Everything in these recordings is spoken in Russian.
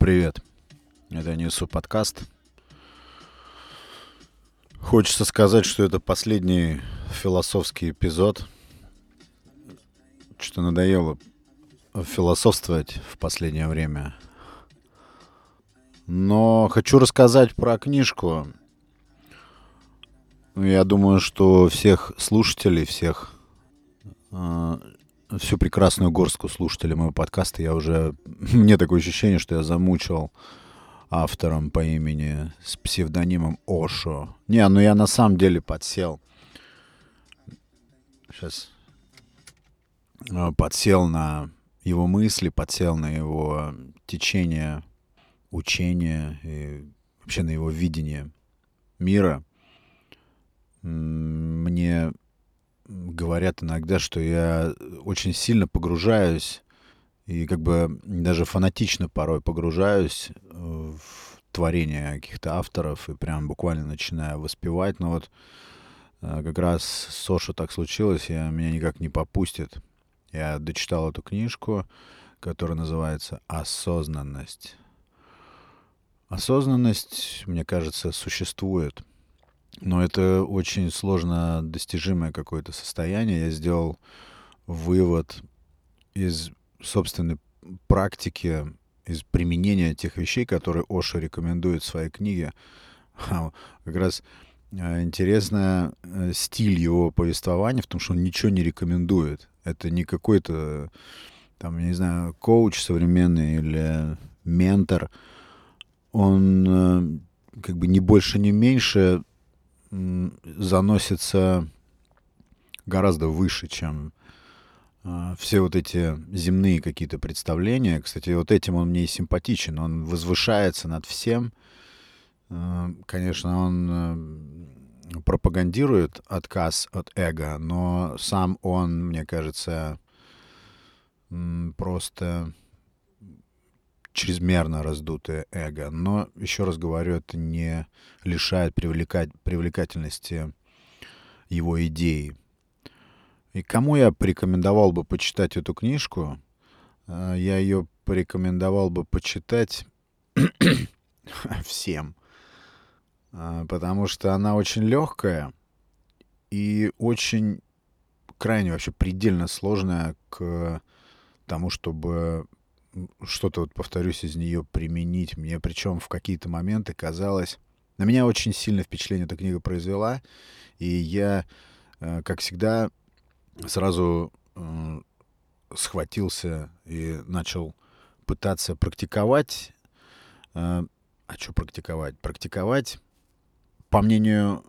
Привет. Это Несу подкаст. Хочется сказать, что это последний философский эпизод. Что надоело философствовать в последнее время. Но хочу рассказать про книжку. Я думаю, что всех слушателей, всех э, всю прекрасную горстку слушателей моего подкаста я уже... Мне такое ощущение, что я замучил автором по имени с псевдонимом Ошо. Не, ну я на самом деле подсел. Сейчас. А, подсел на его мысли, подсел на его течение учения и вообще на его видение мира. Мне говорят иногда, что я очень сильно погружаюсь и как бы даже фанатично порой погружаюсь э, в творение каких-то авторов и прям буквально начинаю воспевать. Но вот э, как раз с Соша так случилось, я, меня никак не попустит. Я дочитал эту книжку, которая называется «Осознанность». Осознанность, мне кажется, существует — но это очень сложно достижимое какое-то состояние. Я сделал вывод из собственной практики, из применения тех вещей, которые Оша рекомендует в своей книге. Как раз э, интересный э, стиль его повествования в том, что он ничего не рекомендует. Это не какой-то, там, я не знаю, коуч современный или ментор. Он э, как бы не больше, не меньше заносится гораздо выше, чем э, все вот эти земные какие-то представления. Кстати, вот этим он мне и симпатичен. Он возвышается над всем. Э, конечно, он э, пропагандирует отказ от эго, но сам он, мне кажется, просто чрезмерно раздутое эго. Но, еще раз говорю, это не лишает привлекать, привлекательности его идеи. И кому я порекомендовал бы почитать эту книжку? А, я ее порекомендовал бы почитать всем. А, потому что она очень легкая и очень крайне вообще предельно сложная к тому, чтобы что-то, вот повторюсь, из нее применить. Мне причем в какие-то моменты казалось... На меня очень сильное впечатление эта книга произвела, и я, э, как всегда, сразу э, схватился и начал пытаться практиковать. Э, а что практиковать? Практиковать, по мнению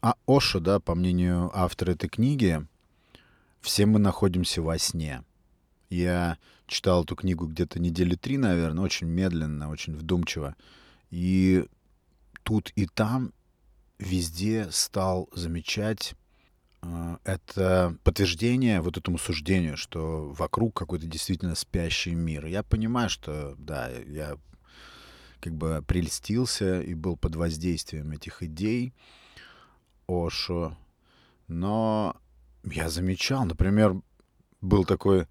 а Оша, да, по мнению автора этой книги, все мы находимся во сне. Я читал эту книгу где-то недели три, наверное, очень медленно, очень вдумчиво. И тут и там везде стал замечать э, это подтверждение вот этому суждению, что вокруг какой-то действительно спящий мир. Я понимаю, что да, я как бы прельстился и был под воздействием этих идей Ошо, но я замечал, например, был такой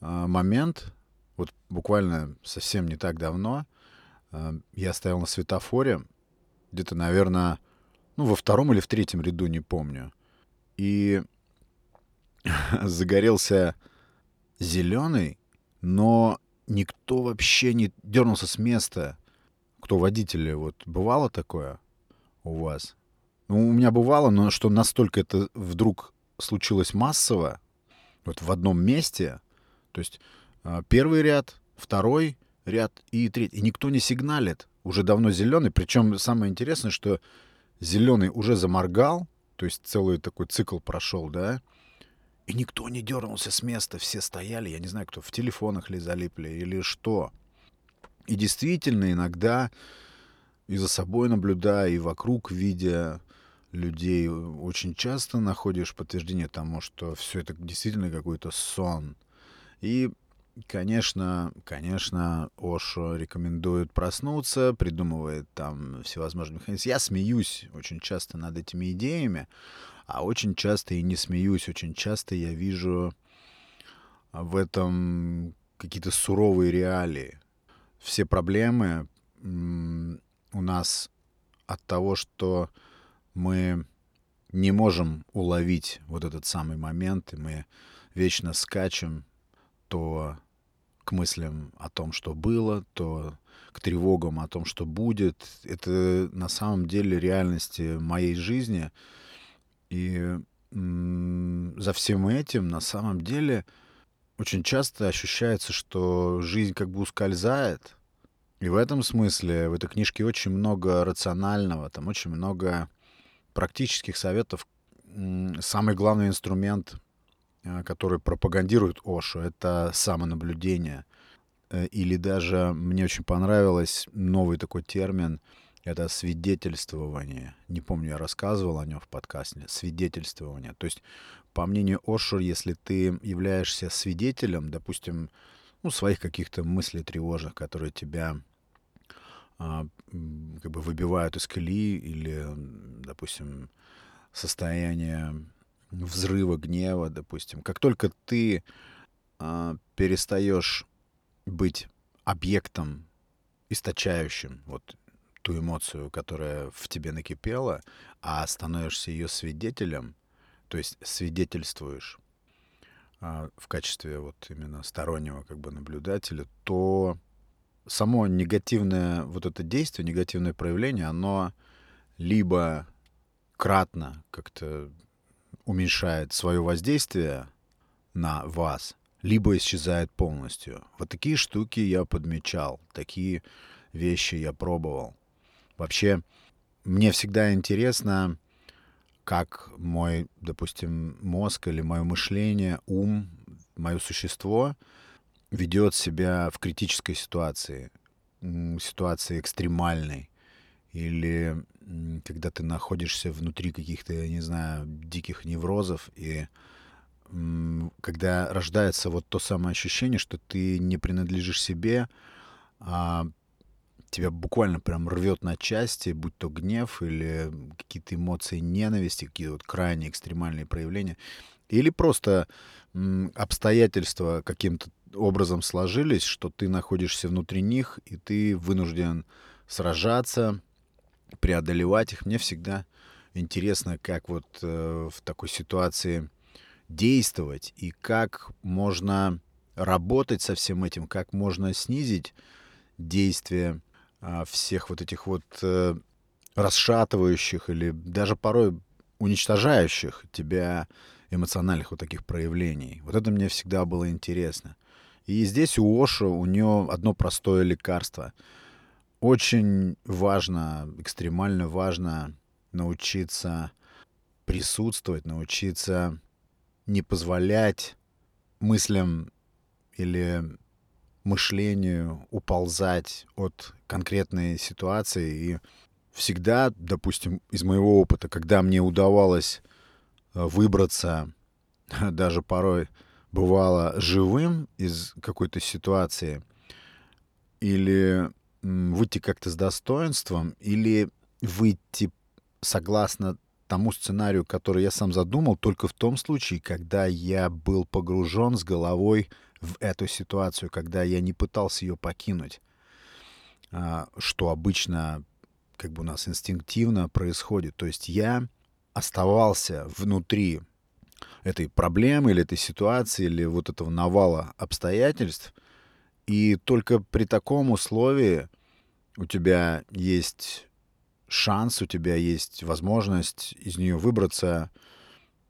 момент, вот буквально совсем не так давно, а, я стоял на светофоре, где-то, наверное, ну, во втором или в третьем ряду, не помню. И загорелся зеленый, но никто вообще не дернулся с места. Кто водители, вот бывало такое у вас? Ну, у меня бывало, но что настолько это вдруг случилось массово, вот в одном месте, то есть а, первый ряд, второй ряд и третий. И никто не сигналит. Уже давно зеленый. Причем самое интересное, что зеленый уже заморгал, то есть целый такой цикл прошел, да, и никто не дернулся с места, все стояли, я не знаю, кто в телефонах ли залипли или что. И действительно, иногда и за собой наблюдая, и вокруг видя людей, очень часто находишь подтверждение тому, что все это действительно какой-то сон — и, конечно, конечно, Ошо рекомендует проснуться, придумывает там всевозможные механизмы. Я смеюсь очень часто над этими идеями, а очень часто и не смеюсь, очень часто я вижу в этом какие-то суровые реалии. все проблемы у нас от того, что мы не можем уловить вот этот самый момент, и мы вечно скачем то к мыслям о том, что было, то к тревогам о том, что будет. Это на самом деле реальности моей жизни. И за всем этим на самом деле очень часто ощущается, что жизнь как бы ускользает. И в этом смысле в этой книжке очень много рационального, там очень много практических советов. Самый главный инструмент, который пропагандирует Ошу, это самонаблюдение. Э, или даже мне очень понравилось новый такой термин — это свидетельствование. Не помню, я рассказывал о нем в подкасте. Свидетельствование. То есть, по мнению Ошу, если ты являешься свидетелем, допустим, ну, своих каких-то мыслей тревожных, которые тебя а, как бы выбивают из колеи или, допустим, состояние взрыва гнева, допустим. Как только ты а, перестаешь быть объектом, источающим вот ту эмоцию, которая в тебе накипела, а становишься ее свидетелем, то есть свидетельствуешь а, в качестве вот именно стороннего как бы наблюдателя, то само негативное вот это действие, негативное проявление, оно либо кратно как-то уменьшает свое воздействие на вас, либо исчезает полностью. Вот такие штуки я подмечал, такие вещи я пробовал. Вообще, мне всегда интересно, как мой, допустим, мозг или мое мышление, ум, мое существо — ведет себя в критической ситуации, ситуации экстремальной, или когда ты находишься внутри каких-то, я не знаю, диких неврозов, и когда рождается вот то самое ощущение, что ты не принадлежишь себе, а тебя буквально прям рвет на части, будь то гнев или какие-то эмоции ненависти, какие-то вот крайне экстремальные проявления, или просто обстоятельства каким-то образом сложились, что ты находишься внутри них, и ты вынужден сражаться, преодолевать их. Мне всегда интересно, как вот э, в такой ситуации действовать и как можно работать со всем этим, как можно снизить действие э, всех вот этих вот э, расшатывающих или даже порой уничтожающих тебя эмоциональных вот таких проявлений. Вот это мне всегда было интересно. И здесь у Оши у нее одно простое лекарство. Очень важно, экстремально важно научиться присутствовать, научиться не позволять мыслям или мышлению уползать от конкретной ситуации. И всегда, допустим, из моего опыта, когда мне удавалось э, выбраться даже порой бывало живым из какой-то ситуации, или выйти как-то с достоинством, или выйти согласно тому сценарию, который я сам задумал, только в том случае, когда я был погружен с головой в эту ситуацию, когда я не пытался ее покинуть, а, что обычно как бы у нас инстинктивно происходит. То есть я оставался внутри этой проблемы или этой ситуации, или вот этого навала обстоятельств. И только при таком условии у тебя есть шанс, у тебя есть возможность из нее выбраться,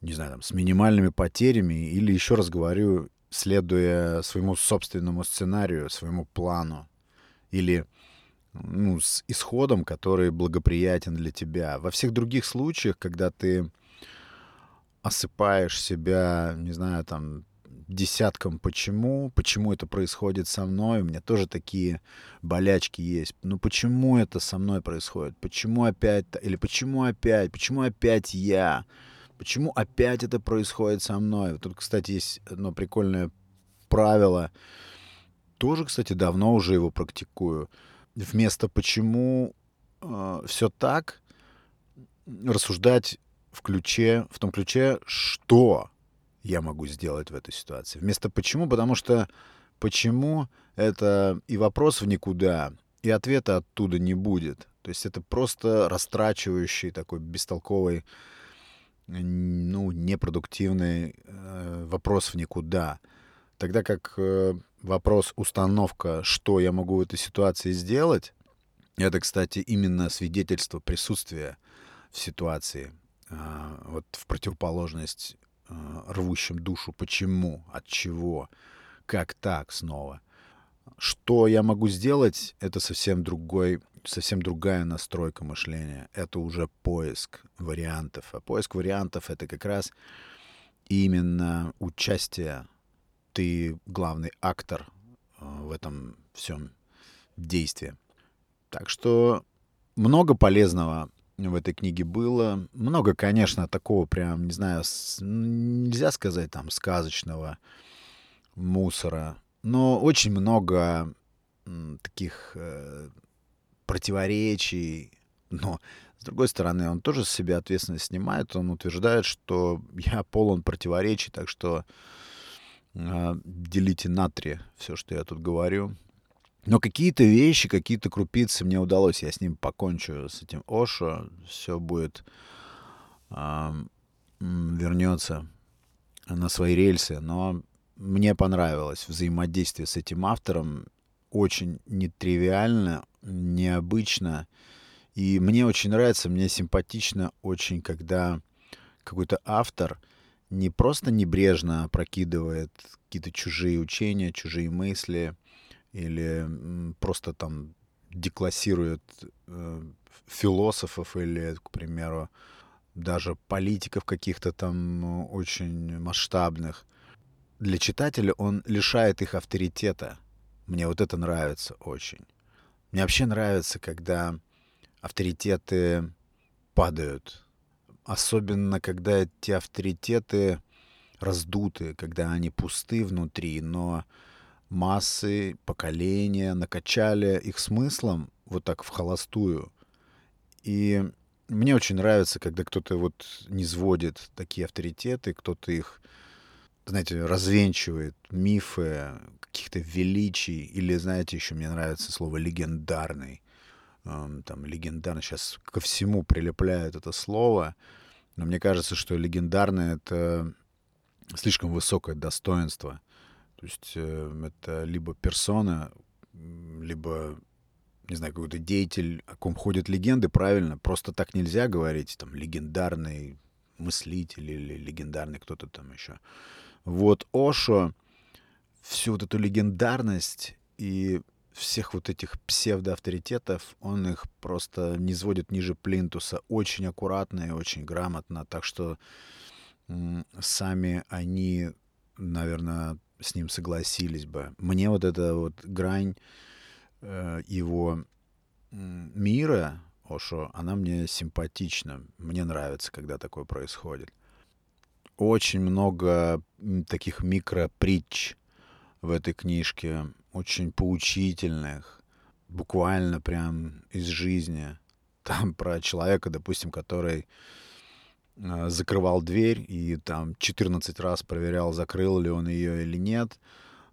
не знаю, там, с минимальными потерями, или, еще раз говорю, следуя своему собственному сценарию, своему плану, или ну, с исходом, который благоприятен для тебя. Во всех других случаях, когда ты осыпаешь себя, не знаю, там, десятком почему, почему это происходит со мной. У меня тоже такие болячки есть. Ну почему это со мной происходит? Почему опять, или почему опять, почему опять я? Почему опять это происходит со мной? Тут, кстати, есть одно прикольное правило. Тоже, кстати, давно уже его практикую. Вместо почему э, все так, рассуждать в ключе, в том ключе, что я могу сделать в этой ситуации. Вместо почему, потому что почему это и вопрос в никуда, и ответа оттуда не будет. То есть это просто растрачивающий такой бестолковый, ну, непродуктивный э, вопрос в никуда. Тогда как э, вопрос установка, что я могу в этой ситуации сделать, это, кстати, именно свидетельство присутствия в ситуации, э, вот в противоположность рвущим душу, почему, от чего, как так снова. Что я могу сделать, это совсем другой, совсем другая настройка мышления. Это уже поиск вариантов. А поиск вариантов — это как раз именно участие ты главный актор э, в этом всем действии. Так что много полезного в этой книге было. Много, конечно, такого прям, не знаю, нельзя сказать там сказочного мусора, но очень много таких э, противоречий. Но, с другой стороны, он тоже с себя ответственность снимает. Он утверждает, что я полон противоречий, так что а, делите на три все, что я тут говорю. Но какие-то вещи, какие-то крупицы мне удалось. Я с ним покончу, с этим Ошо. Все будет... Э, вернется на свои рельсы. Но мне понравилось взаимодействие с этим автором. Очень нетривиально, необычно. И мне очень нравится, мне симпатично очень, когда какой-то автор — не просто небрежно опрокидывает какие-то чужие учения, чужие мысли, или просто там деклассирует э, философов или, к примеру, даже политиков каких-то там очень масштабных. Для читателя он лишает их авторитета. Мне вот это нравится очень. Мне вообще нравится, когда авторитеты падают Особенно, когда эти авторитеты раздуты, когда они пусты внутри, но массы, поколения накачали их смыслом вот так в холостую. И мне очень нравится, когда кто-то вот не сводит такие авторитеты, кто-то их, знаете, развенчивает мифы каких-то величий, или, знаете, еще мне нравится слово «легендарный», там, легендарный, сейчас ко всему прилепляют это слово, но мне кажется, что легендарное — это слишком высокое достоинство. То есть э, это либо персона, либо, не знаю, какой-то деятель, о ком ходят легенды, правильно. Просто так нельзя говорить, там, легендарный мыслитель или легендарный кто-то там еще. Вот Ошо всю вот эту легендарность и всех вот этих псевдоавторитетов, он их просто не сводит ниже плинтуса. Очень аккуратно и очень грамотно. Так что сами они, наверное, с ним согласились бы. Мне вот эта вот грань э, его мира, Ошо, она мне симпатична. Мне нравится, когда такое происходит. Очень много таких микропритч в этой книжке очень поучительных, буквально прям из жизни. Там про человека, допустим, который закрывал дверь и там 14 раз проверял, закрыл ли он ее или нет,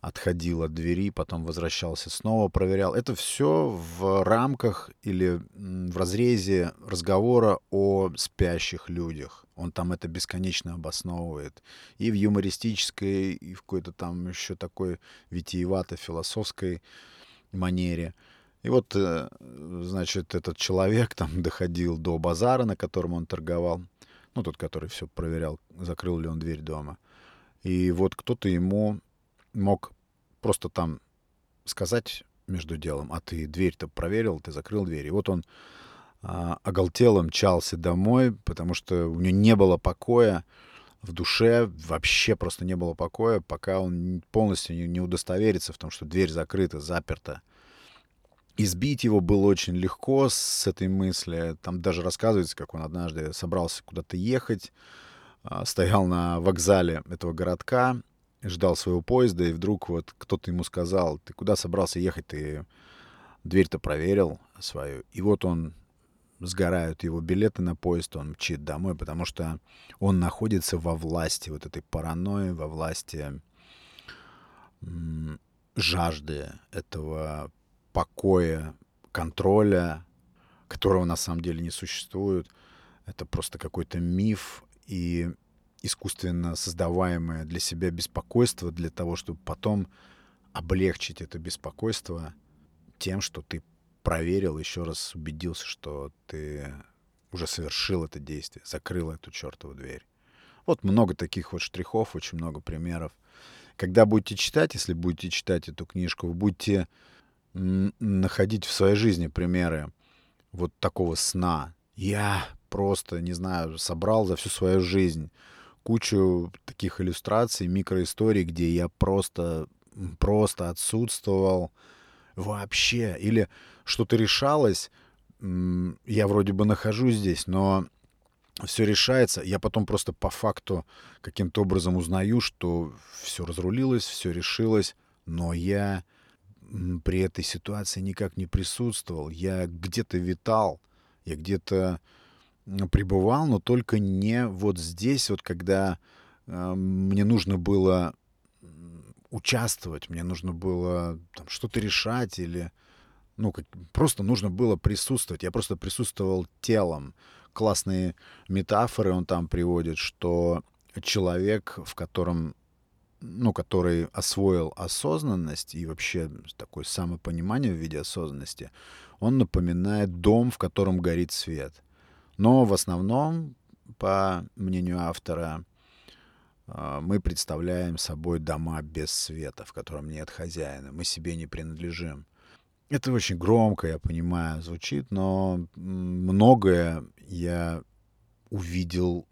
отходил от двери, потом возвращался снова, проверял. Это все в рамках или в разрезе разговора о спящих людях. Он там это бесконечно обосновывает. И в юмористической, и в какой-то там еще такой витиевато-философской манере. И вот, э, значит, этот человек там доходил до базара, на котором он торговал. Ну, тот, который все проверял, закрыл ли он дверь дома. И вот кто-то ему мог просто там сказать между делом, а ты дверь-то проверил, ты закрыл дверь. И вот он а, оголтело мчался домой, потому что у него не было покоя в душе, вообще просто не было покоя, пока он полностью не, удостоверится в том, что дверь закрыта, заперта. Избить его было очень легко с этой мысли. Там даже рассказывается, как он однажды собрался куда-то ехать, а, стоял на вокзале этого городка, ждал своего поезда, и вдруг вот кто-то ему сказал, ты куда собрался ехать, ты дверь-то проверил свою. И вот он сгорают его билеты на поезд, он мчит домой, потому что он находится во власти вот этой паранойи, во власти жажды, этого покоя, контроля, которого на самом деле не существует. Это просто какой-то миф и искусственно создаваемое для себя беспокойство для того, чтобы потом облегчить это беспокойство тем, что ты проверил, еще раз убедился, что ты уже совершил это действие, закрыл эту чертову дверь. Вот много таких вот штрихов, очень много примеров. Когда будете читать, если будете читать эту книжку, вы будете находить в своей жизни примеры вот такого сна. Я просто, не знаю, собрал за всю свою жизнь кучу таких иллюстраций, микроисторий, где я просто, просто отсутствовал вообще. Или что-то решалось, я вроде бы нахожусь здесь, но все решается. Я потом просто по факту каким-то образом узнаю, что все разрулилось, все решилось, но я при этой ситуации никак не присутствовал. Я где-то витал, я где-то пребывал, но только не вот здесь, вот когда э, мне нужно было участвовать, мне нужно было там, что-то решать или ну, как, просто нужно было присутствовать. Я просто присутствовал телом. Классные метафоры он там приводит, что человек, в котором ну, который освоил осознанность и вообще такое самопонимание в виде осознанности, он напоминает дом, в котором горит свет. Но в основном, по мнению автора, а, мы представляем собой дома без света, в котором нет хозяина. Мы себе не принадлежим. Это очень громко, я понимаю, звучит, но многое я увидел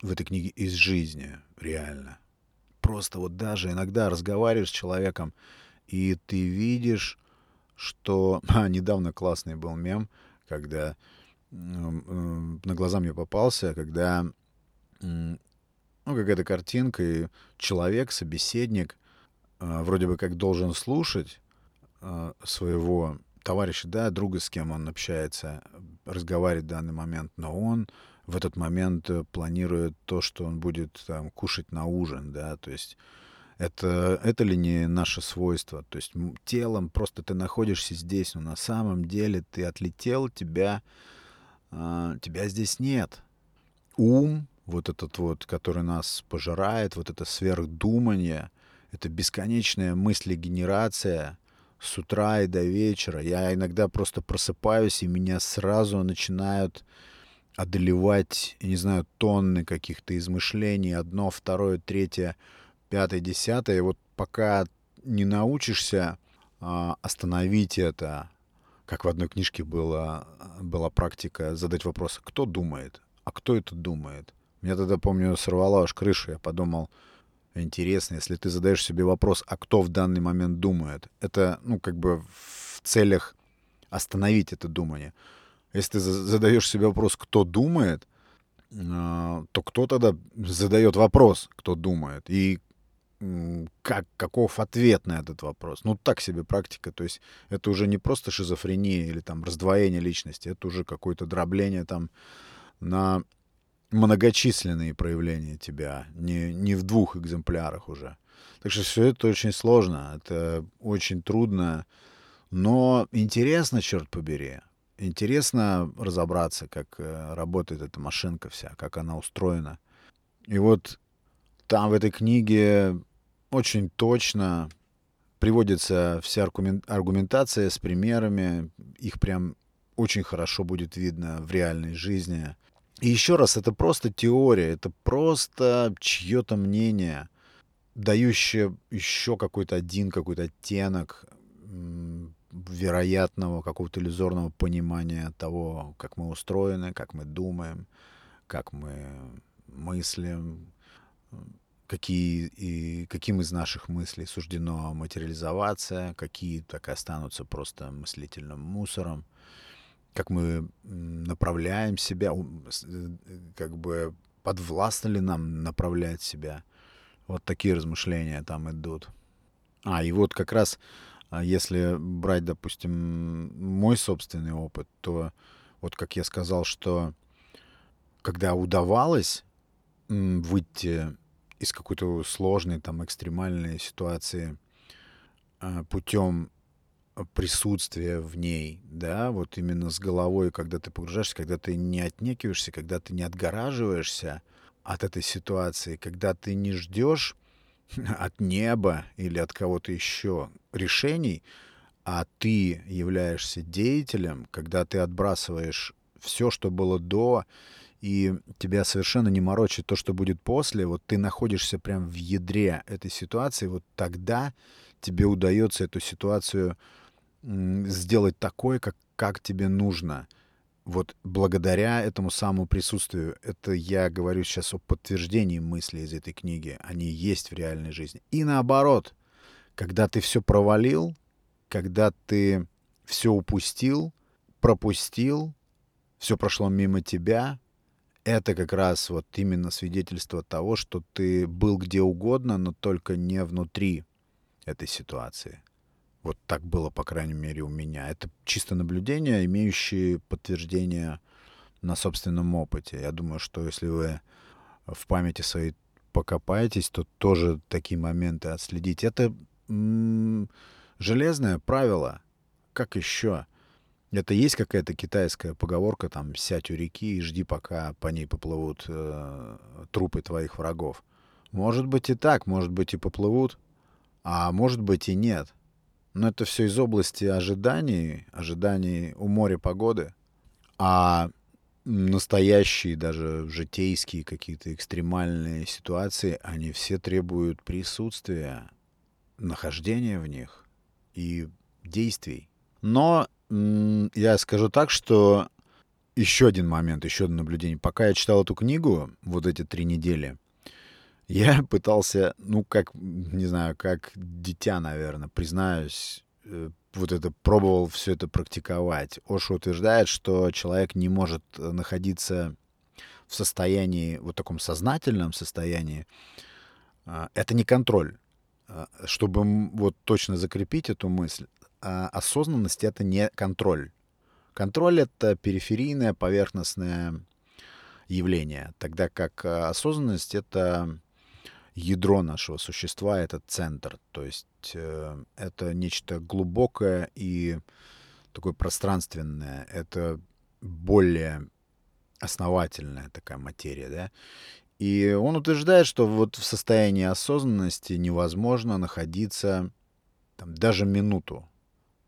в этой книге из жизни, реально. Просто вот даже иногда разговариваешь с человеком, и ты видишь, что... А, недавно классный был мем, когда на глаза мне попался, когда ну, какая-то картинка, и человек, собеседник, а, вроде бы как должен слушать, а, своего товарища, да, друга, с кем он общается, разговаривает в данный момент, но он в этот момент э, планирует то, что он будет там, кушать на ужин, да, то есть это, это ли не наше свойство? То есть телом просто ты находишься здесь, но на самом деле ты отлетел, тебя, э, тебя здесь нет. Ум, вот этот вот, который нас пожирает, вот это сверхдумание, это бесконечная мыслегенерация, с утра и до вечера. Я иногда просто просыпаюсь, и меня сразу начинают одолевать, я не знаю, тонны каких-то измышлений. Одно, второе, третье, пятое, десятое. И вот пока не научишься а, остановить это, как в одной книжке была, была практика задать вопрос, кто думает, а кто это думает. Меня тогда, помню, сорвало аж крышу. Я подумал, интересно, если ты задаешь себе вопрос, а кто в данный момент думает, это, ну, как бы в целях остановить это думание. Если ты задаешь себе вопрос, кто думает, а, то кто тогда задает вопрос, кто думает, и как, каков ответ на этот вопрос. Ну, так себе практика. То есть это уже не просто шизофрения или там раздвоение личности, это уже какое-то дробление там на многочисленные проявления тебя, не, не в двух экземплярах уже. Так что все это очень сложно, это очень трудно, но интересно, черт побери. Интересно разобраться, как э, работает эта машинка вся, как она устроена. И вот там в этой книге очень точно приводится вся аргументация с примерами. Их прям очень хорошо будет видно в реальной жизни. И еще раз, это просто теория, это просто чье-то мнение, дающее еще какой-то один какой-то оттенок вероятного какого-то иллюзорного понимания того, как мы устроены, как мы думаем, как мы мыслим, какие, и каким из наших мыслей суждено материализоваться, какие так и останутся просто мыслительным мусором как мы направляем себя, э, как бы подвластно ли нам направлять себя. Вот такие размышления там идут. А, и вот как раз, а, если брать, допустим, мой собственный опыт, то вот как я сказал, что когда удавалось выйти из какой-то сложной, там, экстремальной ситуации, а, путем присутствия в ней, да, вот именно с головой, когда ты погружаешься, когда ты не отнекиваешься, когда ты не отгораживаешься от этой ситуации, когда ты не ждешь от неба или от кого-то еще решений, а ты являешься деятелем, когда ты отбрасываешь все, что было до, и тебя совершенно не морочит то, что будет после, вот ты находишься прям в ядре этой ситуации, вот тогда тебе удается эту ситуацию сделать такой, как, как тебе нужно. Вот благодаря этому самому присутствию, это я говорю сейчас о подтверждении мысли из этой книги, они есть в реальной жизни. И наоборот, когда ты все провалил, когда ты все упустил, пропустил, все прошло мимо тебя, это как раз вот именно свидетельство того, что ты был где угодно, но только не внутри этой ситуации. Вот так было, по крайней мере, у меня. Это чисто наблюдение, имеющие подтверждение на собственном опыте. Я думаю, что если вы в памяти своей покопаетесь, то тоже такие моменты отследить. Это железное правило. Как еще? Это есть какая-то китайская поговорка, там, сядь у реки и жди, пока по ней поплывут э, трупы твоих врагов. Может быть и так, может быть и поплывут, а может быть и нет. Но это все из области ожиданий, ожиданий у моря погоды. А настоящие, даже житейские какие-то экстремальные ситуации, они все требуют присутствия, нахождения в них и действий. Но я скажу так, что еще один момент, еще одно наблюдение. Пока я читал эту книгу, вот эти три недели, я пытался, ну, как, не знаю, как дитя, наверное, признаюсь, э, вот это пробовал все это практиковать. Оша утверждает, что человек не может находиться в состоянии, вот таком сознательном состоянии. А, это не контроль. А, чтобы вот точно закрепить эту мысль, а, осознанность — это не контроль. Контроль — это периферийное поверхностное явление, тогда как а, осознанность — это ядро нашего существа, это центр. То есть э, это нечто глубокое и такое пространственное. Это более основательная такая материя, да. И он утверждает, что вот в состоянии осознанности невозможно находиться там, даже минуту.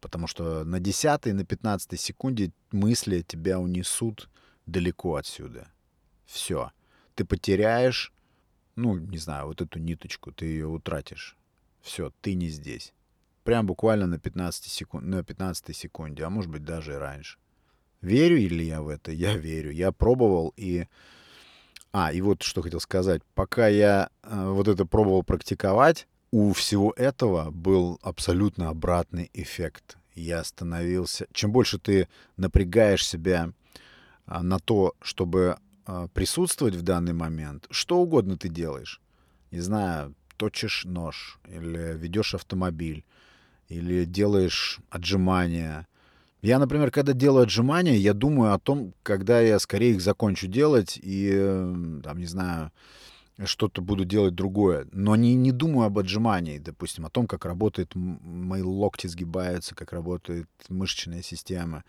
Потому что на 10 на 15 секунде мысли тебя унесут далеко отсюда. Все. Ты потеряешь, ну, не знаю, вот эту ниточку, ты ее утратишь. Все, ты не здесь. Прям буквально на 15, секунд, на 15 секунде, а может быть даже и раньше. Верю ли я в это? Я верю. Я пробовал и... А, и вот что хотел сказать. Пока я э, вот это пробовал практиковать, у всего этого был абсолютно обратный эффект. Я становился... Чем больше ты напрягаешь себя а, на то, чтобы а, присутствовать в данный момент, что угодно ты делаешь. Не знаю, точишь нож, или ведешь автомобиль, или делаешь отжимания. Я, например, когда делаю отжимания, я думаю о том, когда я скорее их закончу делать и, там, не знаю, что-то буду делать другое. Но не, не думаю об отжимании, допустим, о том, как работает, мои локти сгибаются, как работает мышечная система.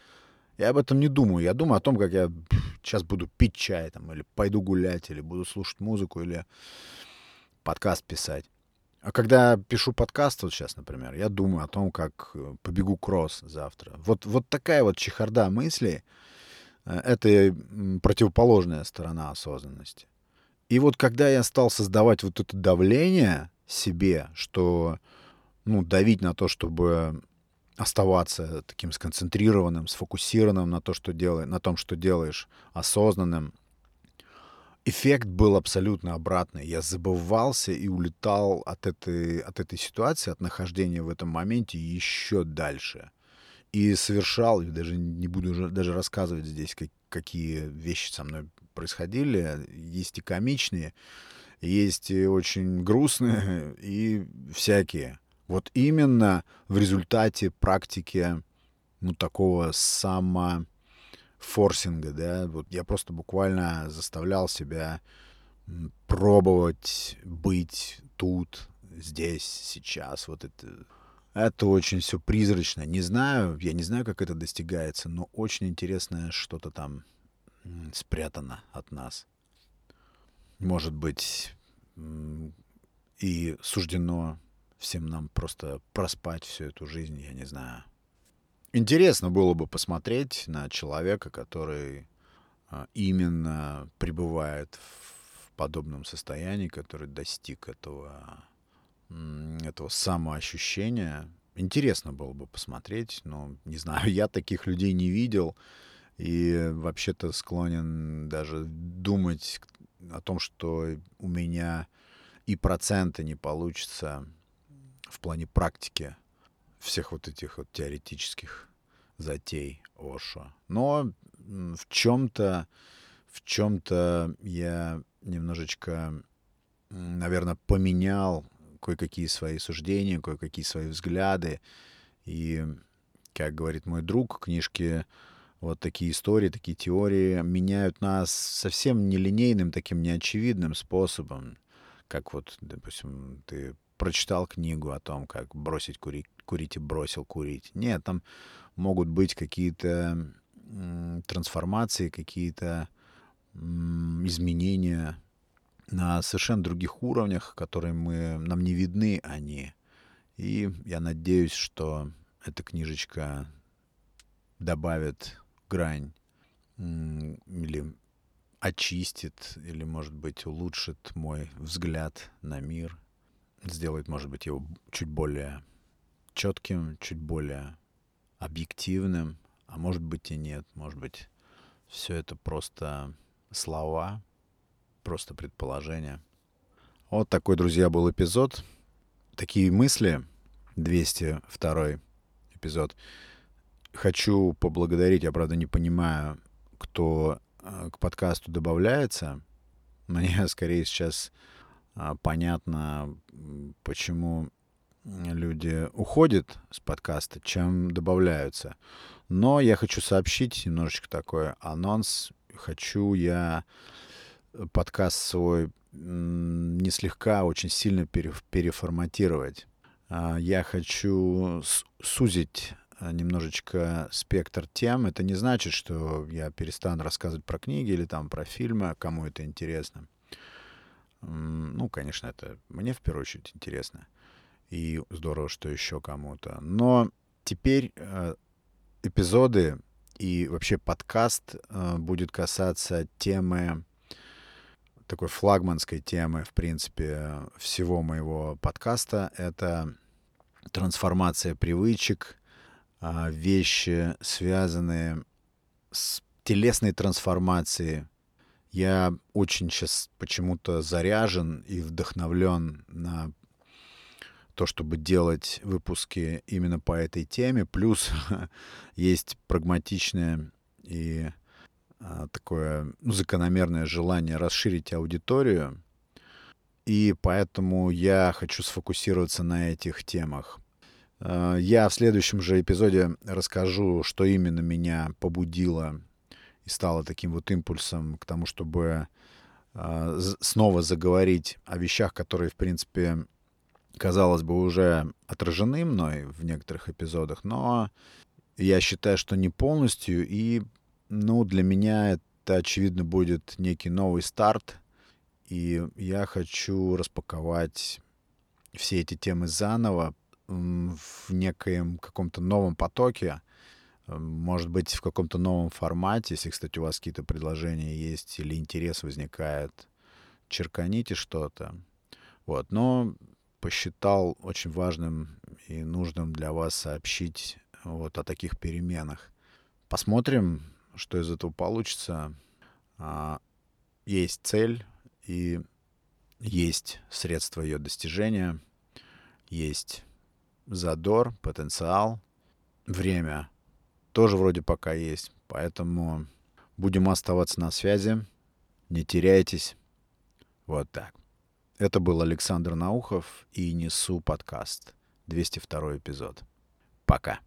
Я об этом не думаю. Я думаю о том, как я сейчас буду пить чай, там, или пойду гулять, или буду слушать музыку, или подкаст писать. А когда пишу подкаст, вот сейчас, например, я думаю о том, как э, побегу кросс завтра. Вот, вот такая вот чехарда мыслей э, — это противоположная сторона осознанности. И вот когда я стал создавать вот это давление себе, что, ну, давить на то, чтобы оставаться таким сконцентрированным, сфокусированным на, то, что делай, на том, что делаешь, осознанным, эффект был абсолютно обратный. Я забывался и улетал от этой, от этой ситуации, от нахождения в этом моменте еще дальше. И совершал, я даже не буду даже рассказывать здесь, как, какие вещи со мной происходили. Есть и комичные, есть и очень грустные, и всякие. Вот именно в результате практики ну, такого самофорсинга, да, вот я просто буквально заставлял себя пробовать быть тут, здесь, сейчас, вот это Это очень все призрачно. Не знаю, я не знаю, как это достигается, но очень интересное что-то там спрятано от нас. Может быть, и суждено всем нам просто проспать всю эту жизнь, я не знаю. Интересно было бы посмотреть на человека, который а, именно пребывает в подобном состоянии, который достиг этого, этого самоощущения. Интересно было бы посмотреть, но не знаю, я таких людей не видел и вообще-то склонен даже думать о том, что у меня и процента не получится в плане практики всех вот этих вот теоретических затей Ошо. Но в чем-то, в чем-то я немножечко, наверное, поменял кое-какие свои суждения, кое-какие свои взгляды. И, как говорит мой друг, книжки вот такие истории, такие теории меняют нас совсем нелинейным, таким неочевидным способом. Как вот, допустим, ты прочитал книгу о том, как бросить курить, курить и бросил курить. Нет, там могут быть какие-то трансформации, какие-то изменения на совершенно других уровнях, которые мы, нам не видны они. И я надеюсь, что эта книжечка добавит грань или очистит, или, может быть, улучшит мой взгляд на мир, сделает, может быть, его чуть более четким, чуть более объективным, а может быть и нет, может быть, все это просто слова, просто предположения. Вот такой, друзья, был эпизод. Такие мысли, 202 эпизод. Хочу поблагодарить, я, правда, не понимаю, кто э, к подкасту добавляется. Мне скорее сейчас а, понятно, почему люди уходят с подкаста, чем добавляются. Но я хочу сообщить немножечко такой анонс. Хочу я подкаст свой не слегка, а очень сильно переформатировать. А, я хочу сузить а, немножечко спектр тем. Это не значит, что я перестану рассказывать про книги или там про фильмы, кому это интересно. Ну, конечно, это мне в первую очередь интересно. И здорово, что еще кому-то. Но теперь э, эпизоды и вообще подкаст э, будет касаться темы, такой флагманской темы, в принципе, всего моего подкаста. Это трансформация привычек, э, вещи, связанные с телесной трансформацией, я очень сейчас почему-то заряжен и вдохновлен на то, чтобы делать выпуски именно по этой теме. Плюс есть прагматичное и а, такое ну, закономерное желание расширить аудиторию. И поэтому я хочу сфокусироваться на этих темах. А, я в следующем же эпизоде расскажу, что именно меня побудило и стало таким вот импульсом к тому, чтобы э, снова заговорить о вещах, которые, в принципе, казалось бы, уже отражены мной в некоторых эпизодах, но я считаю, что не полностью, и, ну, для меня это, очевидно, будет некий новый старт, и я хочу распаковать все эти темы заново в некоем каком-то новом потоке, может быть, в каком-то новом формате. Если, кстати, у вас какие-то предложения есть или интерес возникает, черканите что-то. Вот. Но посчитал очень важным и нужным для вас сообщить вот о таких переменах. Посмотрим, что из этого получится. А, есть цель и есть средства ее достижения, есть задор, потенциал, время тоже вроде пока есть. Поэтому будем оставаться на связи. Не теряйтесь. Вот так. Это был Александр Наухов и Несу подкаст. 202 эпизод. Пока.